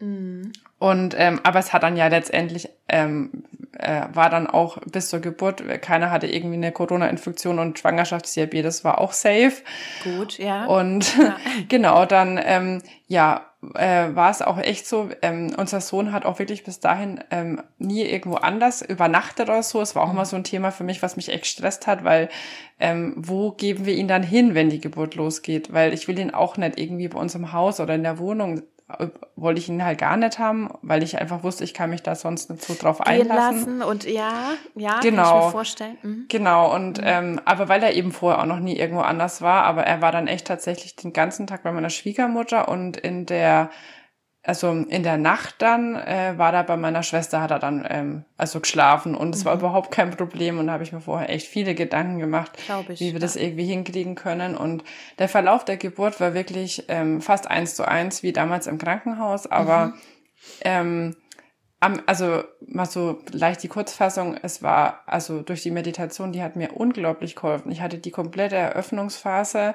Mhm. Und ähm, aber es hat dann ja letztendlich ähm, äh, war dann auch bis zur Geburt, keiner hatte irgendwie eine Corona-Infektion und Schwangerschaftsdiabetes war auch safe. Gut, ja. Und ja. *laughs* genau, dann ähm, ja, äh, war es auch echt so, ähm, unser Sohn hat auch wirklich bis dahin ähm, nie irgendwo anders übernachtet oder so. Es war auch immer so ein Thema für mich, was mich echt gestresst hat, weil ähm, wo geben wir ihn dann hin, wenn die Geburt losgeht? Weil ich will ihn auch nicht irgendwie bei uns im Haus oder in der Wohnung wollte ich ihn halt gar nicht haben, weil ich einfach wusste, ich kann mich da sonst nicht so drauf Gehen einlassen. Lassen und ja, ja, genau, kann ich mir genau. vorstellen. Mhm. Genau, und mhm. ähm, aber weil er eben vorher auch noch nie irgendwo anders war, aber er war dann echt tatsächlich den ganzen Tag bei meiner Schwiegermutter und in der also in der Nacht dann äh, war da bei meiner Schwester, hat er dann ähm, also geschlafen und es mhm. war überhaupt kein Problem und da habe ich mir vorher echt viele Gedanken gemacht, ich, wie wir ja. das irgendwie hinkriegen können und der Verlauf der Geburt war wirklich ähm, fast eins zu eins wie damals im Krankenhaus, aber mhm. ähm, also mal so leicht die Kurzfassung, es war also durch die Meditation, die hat mir unglaublich geholfen. Ich hatte die komplette Eröffnungsphase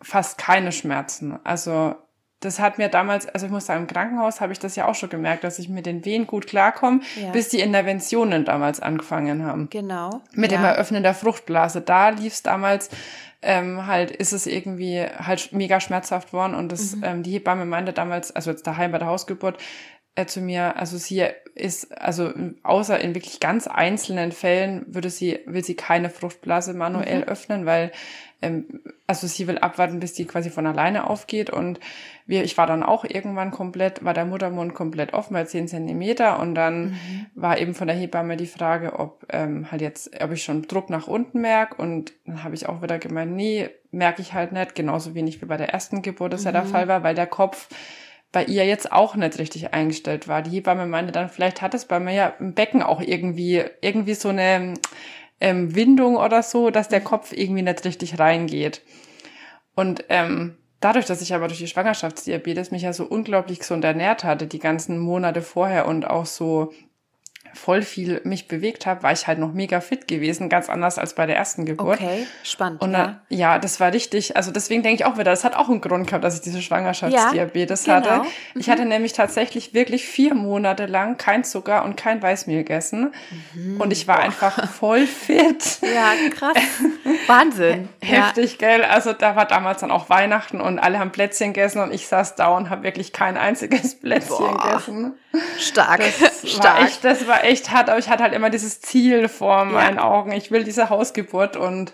fast keine Schmerzen. Also das hat mir damals, also ich muss sagen, im Krankenhaus habe ich das ja auch schon gemerkt, dass ich mit den Wehen gut klarkomme, ja. bis die Interventionen damals angefangen haben. Genau. Mit ja. dem Eröffnen der Fruchtblase. Da lief es damals ähm, halt, ist es irgendwie halt mega schmerzhaft worden und das, mhm. ähm, die Hebamme meinte damals, also jetzt daheim bei der Hausgeburt, äh, zu mir, also sie ist, also außer in wirklich ganz einzelnen Fällen würde sie, will sie keine Fruchtblase manuell mhm. öffnen, weil ähm, also sie will abwarten, bis die quasi von alleine aufgeht und wir, ich war dann auch irgendwann komplett, war der Muttermund komplett offen bei 10 Zentimeter und dann mhm. war eben von der Hebamme die Frage, ob ähm, halt jetzt, ob ich schon Druck nach unten merke und dann habe ich auch wieder gemeint, nee, merke ich halt nicht, genauso wenig wie bei der ersten Geburt das mhm. ja der. Fall war, weil der Kopf bei ihr jetzt auch nicht richtig eingestellt war. Die Hebamme meinte dann, vielleicht hat es bei mir ja im Becken auch irgendwie, irgendwie so eine ähm, Windung oder so, dass der Kopf irgendwie nicht richtig reingeht. Und ähm, dadurch, dass ich aber durch die Schwangerschaftsdiabetes mich ja so unglaublich gesund ernährt hatte, die ganzen Monate vorher und auch so voll viel mich bewegt habe, war ich halt noch mega fit gewesen, ganz anders als bei der ersten Geburt. Okay, spannend. Und dann, ja. ja, das war richtig. Also deswegen denke ich auch wieder, das hat auch einen Grund gehabt, dass ich diese Schwangerschaftsdiabetes ja, genau. hatte. Ich mhm. hatte nämlich tatsächlich wirklich vier Monate lang kein Zucker und kein Weißmehl gegessen. Mhm. Und ich war Boah. einfach voll fit. *laughs* Ja, krass. Wahnsinn. *laughs* Heftig, ja. gell? Also da war damals dann auch Weihnachten und alle haben Plätzchen gegessen und ich saß da und habe wirklich kein einziges Plätzchen Boah. gegessen. Stark. Das *laughs* Stark. War echt, das war echt hart, aber ich hatte halt immer dieses Ziel vor meinen ja. Augen. Ich will diese Hausgeburt und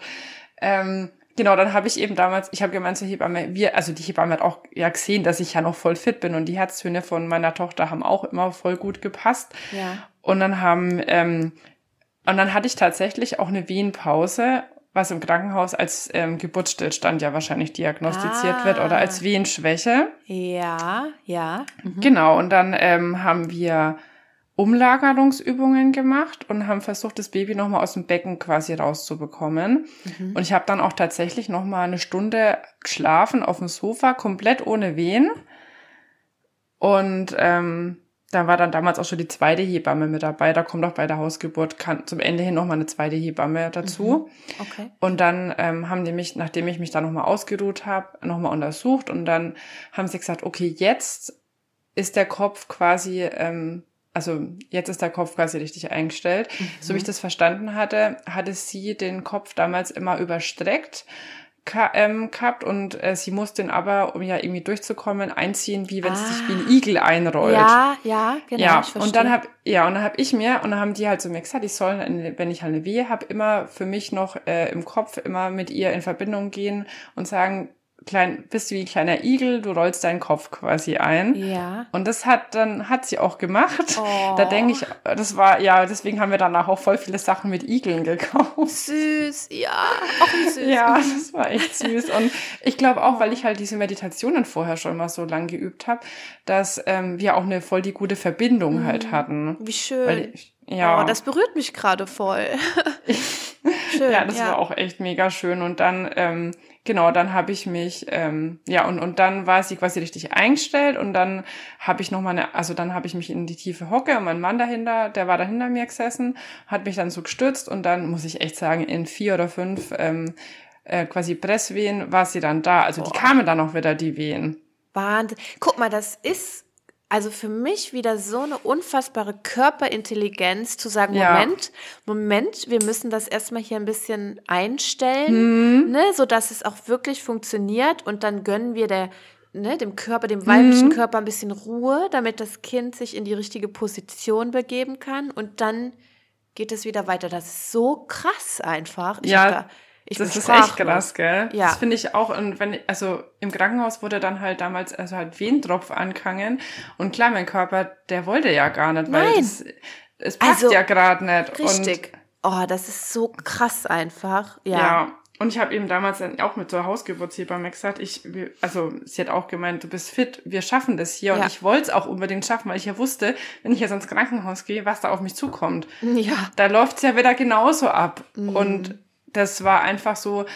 ähm, genau, dann habe ich eben damals, ich habe gemeint zur Hebamme, wir, also die Hebamme hat auch ja gesehen, dass ich ja noch voll fit bin und die Herztöne von meiner Tochter haben auch immer voll gut gepasst. Ja. Und dann haben, ähm, und dann hatte ich tatsächlich auch eine Wehenpause was im Krankenhaus als ähm, Geburtsstillstand ja wahrscheinlich diagnostiziert ah. wird oder als ah. Wehenschwäche. Ja, ja. Mhm. Genau, und dann ähm, haben wir Umlagerungsübungen gemacht und haben versucht, das Baby nochmal aus dem Becken quasi rauszubekommen. Mhm. Und ich habe dann auch tatsächlich nochmal eine Stunde geschlafen auf dem Sofa, komplett ohne Wehen. Und ähm, da war dann damals auch schon die zweite Hebamme mit dabei. Da kommt auch bei der Hausgeburt kann, zum Ende hin nochmal eine zweite Hebamme dazu. Mhm. Okay. Und dann ähm, haben die mich, nachdem ich mich da nochmal ausgeruht habe, nochmal untersucht und dann haben sie gesagt, okay, jetzt ist der Kopf quasi ähm, also jetzt ist der Kopf quasi richtig eingestellt. Mhm. So wie ich das verstanden hatte, hatte sie den Kopf damals immer überstreckt ähm, gehabt und äh, sie musste ihn aber, um ja irgendwie durchzukommen, einziehen, wie wenn es sich wie ein ah. Igel einrollt. Ja, ja, genau. Ja, und dann hab, ja, und dann habe ich mir, und dann haben die halt so mir gesagt, ich soll, wenn ich halt eine Wehe habe, immer für mich noch äh, im Kopf immer mit ihr in Verbindung gehen und sagen, klein, bist du wie ein kleiner Igel, du rollst deinen Kopf quasi ein. Ja. Und das hat dann, hat sie auch gemacht. Oh. Da denke ich, das war, ja, deswegen haben wir danach auch voll viele Sachen mit Igeln gekauft. Süß, ja, auch süß. ja, das war echt süß. Und ich glaube auch, weil ich halt diese Meditationen vorher schon mal so lang geübt habe, dass ähm, wir auch eine voll die gute Verbindung mhm. halt hatten. Wie schön. Ich, ja. Oh, das berührt mich gerade voll. *laughs* schön. Ja, das ja. war auch echt mega schön. Und dann, ähm, genau, dann habe ich mich, ähm, ja, und, und dann war sie quasi richtig eingestellt und dann habe ich nochmal eine, also dann habe ich mich in die tiefe Hocke und mein Mann dahinter, der war da hinter mir gesessen, hat mich dann so gestützt und dann muss ich echt sagen, in vier oder fünf ähm, äh, quasi Presswehen war sie dann da. Also Boah. die kamen dann auch wieder, die Wehen. Wahnsinn. Guck mal, das ist also für mich wieder so eine unfassbare Körperintelligenz zu sagen, ja. Moment, Moment, wir müssen das erstmal hier ein bisschen einstellen, mhm. ne, so dass es auch wirklich funktioniert und dann gönnen wir der Ne, dem Körper, dem weiblichen mhm. Körper ein bisschen Ruhe, damit das Kind sich in die richtige Position begeben kann und dann geht es wieder weiter. Das ist so krass einfach. Ich ja, ich das ist echt krass, gell? Ja. Das finde ich auch. Und wenn, also im Krankenhaus wurde dann halt damals also halt Wehentropf angehangen. Und klar, mein Körper, der wollte ja gar nicht, weil Nein. das, es passt also, ja gerade nicht. Richtig. Und, oh, das ist so krass einfach. Ja. ja. und ich habe eben damals dann auch mit so Hausgeburtshebamme gesagt, ich, also sie hat auch gemeint, du bist fit, wir schaffen das hier. Ja. Und ich wollte es auch unbedingt schaffen, weil ich ja wusste, wenn ich jetzt ins Krankenhaus gehe, was da auf mich zukommt. Ja. Da läuft's ja wieder genauso ab. Mhm. Und das war einfach so,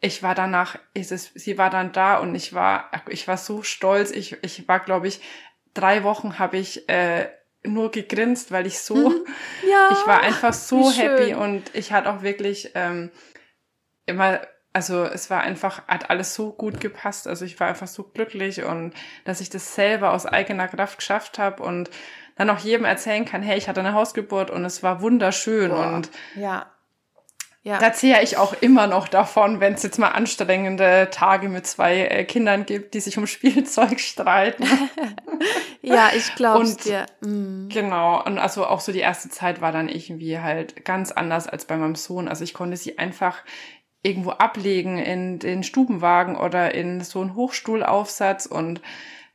ich war danach, ist es, sie war dann da und ich war, ich war so stolz. Ich, ich war, glaube ich, drei Wochen habe ich äh, nur gegrinst, weil ich so, mhm. *laughs* ja, ich war einfach so happy und ich hatte auch wirklich ähm, immer, also es war einfach, hat alles so gut gepasst. Also ich war einfach so glücklich und dass ich das selber aus eigener Kraft geschafft habe und dann auch jedem erzählen kann, hey, ich hatte eine Hausgeburt und es war wunderschön Boah. und ja. Ja. Da zähle ich auch immer noch davon, wenn es jetzt mal anstrengende Tage mit zwei äh, Kindern gibt, die sich um *laughs* Spielzeug streiten. *laughs* ja, ich glaube dir. Mm. Genau, und also auch so die erste Zeit war dann irgendwie halt ganz anders als bei meinem Sohn. Also ich konnte sie einfach irgendwo ablegen in den Stubenwagen oder in so einen Hochstuhlaufsatz und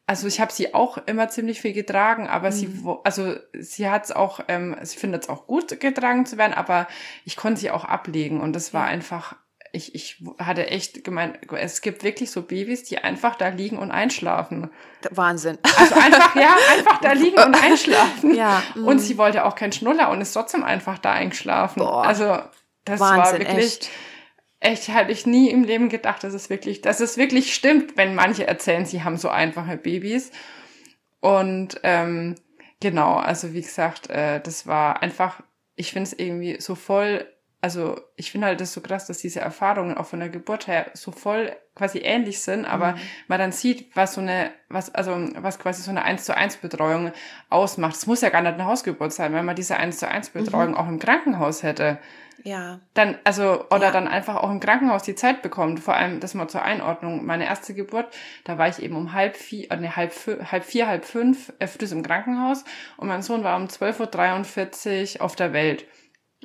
also ich habe sie auch immer ziemlich viel getragen, aber mhm. sie, also sie hat es auch, ähm, sie findet es auch gut getragen zu werden, aber ich konnte sie auch ablegen und das war einfach, ich, ich hatte echt gemeint, es gibt wirklich so Babys, die einfach da liegen und einschlafen. Wahnsinn. Also einfach, ja, einfach da *laughs* liegen und einschlafen. Ja. Mhm. Und sie wollte auch keinen Schnuller und ist trotzdem einfach da eingeschlafen. Boah. Also das Wahnsinn, war wirklich. Echt echt hatte ich nie im Leben gedacht, dass es wirklich, dass es wirklich stimmt, wenn manche erzählen, sie haben so einfache Babys. Und ähm, genau, also wie gesagt, äh, das war einfach, ich finde es irgendwie so voll, also ich finde halt das so krass, dass diese Erfahrungen auch von der Geburt her so voll quasi ähnlich sind, aber mhm. man dann sieht, was so eine, was, also was quasi so eine 1 zu 1 Betreuung ausmacht. Es muss ja gar nicht eine Hausgeburt sein, wenn man diese 1 zu 1 Betreuung mhm. auch im Krankenhaus hätte ja. Dann, also, oder ja. dann einfach auch im Krankenhaus die Zeit bekommt. Vor allem, das mal zur Einordnung. Meine erste Geburt, da war ich eben um halb vier, äh, ne, halb, halb vier, halb fünf öfters im Krankenhaus und mein Sohn war um 12.43 Uhr auf der Welt.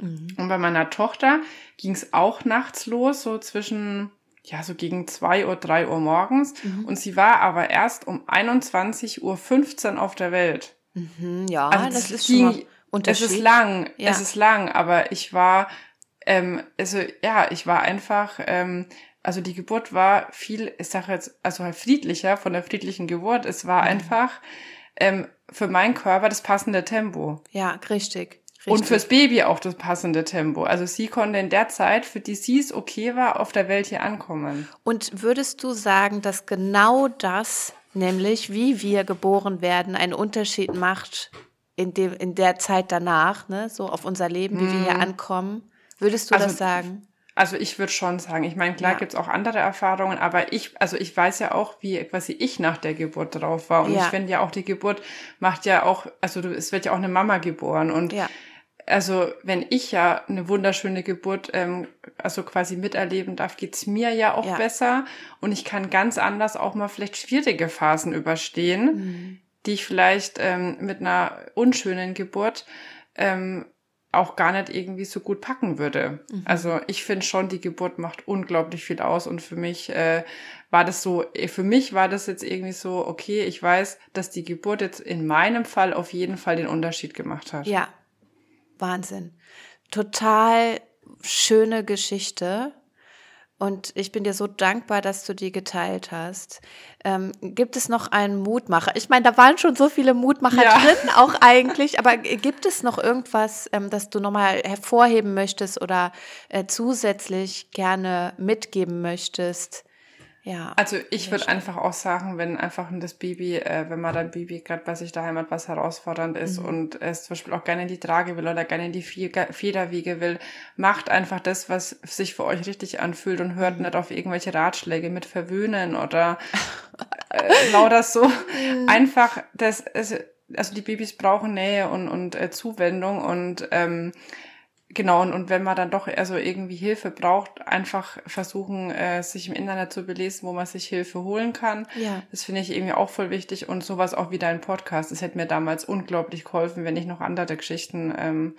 Mhm. Und bei meiner Tochter ging es auch nachts los, so zwischen, ja, so gegen zwei Uhr, drei Uhr morgens. Mhm. Und sie war aber erst um 21.15 Uhr auf der Welt. Mhm, ja, also das, das ist ging, Unterschied. Es ist lang, ja. es ist lang, aber ich war, ähm, also ja, ich war einfach, ähm, also die Geburt war viel, ich sage jetzt, also halt friedlicher von der friedlichen Geburt. Es war mhm. einfach ähm, für meinen Körper das passende Tempo. Ja, richtig. Richtig. Und fürs Baby auch das passende Tempo. Also sie konnte in der Zeit, für die sie es okay war, auf der Welt hier ankommen. Und würdest du sagen, dass genau das, nämlich wie wir geboren werden, einen Unterschied macht in, dem, in der Zeit danach, ne, so auf unser Leben, wie wir hier mhm. ankommen. Würdest du also, das sagen? Also ich würde schon sagen, ich meine, klar ja. gibt's auch andere Erfahrungen, aber ich, also ich weiß ja auch, wie quasi ich nach der Geburt drauf war. Und ja. ich finde ja auch, die Geburt macht ja auch, also du, es wird ja auch eine Mama geboren. Und ja. Also wenn ich ja eine wunderschöne Geburt, ähm, also quasi miterleben darf, geht's mir ja auch besser. Und ich kann ganz anders auch mal vielleicht schwierige Phasen überstehen. Mhm die ich vielleicht ähm, mit einer unschönen Geburt ähm, auch gar nicht irgendwie so gut packen würde. Mhm. Also ich finde schon, die Geburt macht unglaublich viel aus und für mich äh, war das so, äh, für mich war das jetzt irgendwie so, okay, ich weiß, dass die Geburt jetzt in meinem Fall auf jeden Fall den Unterschied gemacht hat. Ja, Wahnsinn. Total schöne Geschichte. Und ich bin dir so dankbar, dass du die geteilt hast. Ähm, gibt es noch einen Mutmacher? Ich meine, da waren schon so viele Mutmacher ja. drin, auch eigentlich. Aber gibt es noch irgendwas, ähm, das du nochmal hervorheben möchtest oder äh, zusätzlich gerne mitgeben möchtest? Ja. Also ich würde einfach auch sagen, wenn einfach das Baby, äh, wenn man dann Baby gerade bei sich daheim hat, was herausfordernd ist mhm. und es zum Beispiel auch gerne in die Trage will oder gerne in die Federwiege will, macht einfach das, was sich für euch richtig anfühlt und hört mhm. nicht auf irgendwelche Ratschläge mit verwöhnen oder äh, lauter so. *laughs* Einfach das, also die Babys brauchen Nähe und, und äh, Zuwendung und ähm, Genau, und, und wenn man dann doch also irgendwie Hilfe braucht, einfach versuchen, äh, sich im Internet zu belesen, wo man sich Hilfe holen kann. Ja. Das finde ich irgendwie auch voll wichtig und sowas auch wie dein Podcast. Das hätte mir damals unglaublich geholfen, wenn ich noch andere Geschichten ähm,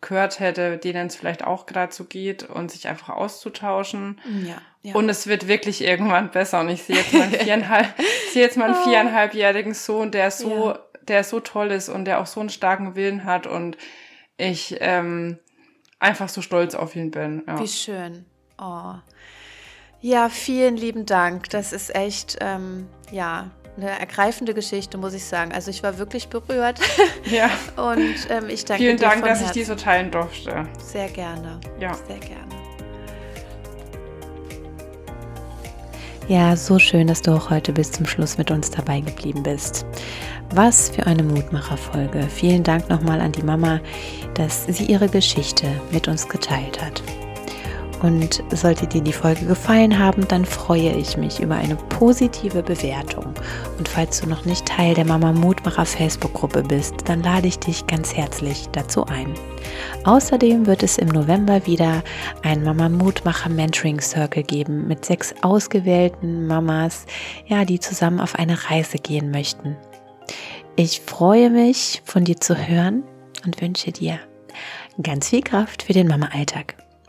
gehört hätte, denen es vielleicht auch gerade so geht und sich einfach auszutauschen. Ja, ja. Und es wird wirklich irgendwann besser. Und ich sehe jetzt mal *laughs* viereinhalb, sehe jetzt mal einen ah. viereinhalbjährigen Sohn, der so, ja. der so toll ist und der auch so einen starken Willen hat und ich ähm, einfach so stolz auf ihn bin. Ja. Wie schön. Oh. Ja, vielen lieben Dank. Das ist echt, ähm, ja, eine ergreifende Geschichte, muss ich sagen. Also ich war wirklich berührt. *laughs* Ja. Und ähm, ich danke Vielen Dank, dass ich Herzen. die so teilen durfte. Sehr gerne. Ja. Sehr gerne. Ja, so schön, dass du auch heute bis zum Schluss mit uns dabei geblieben bist. Was für eine Mutmacherfolge. Vielen Dank nochmal an die Mama, dass sie ihre Geschichte mit uns geteilt hat. Und sollte dir die Folge gefallen haben, dann freue ich mich über eine positive Bewertung. Und falls du noch nicht Teil der Mama Mutmacher Facebook-Gruppe bist, dann lade ich dich ganz herzlich dazu ein. Außerdem wird es im November wieder ein Mama Mutmacher Mentoring Circle geben mit sechs ausgewählten Mamas, ja, die zusammen auf eine Reise gehen möchten. Ich freue mich, von dir zu hören und wünsche dir ganz viel Kraft für den Mama-Alltag.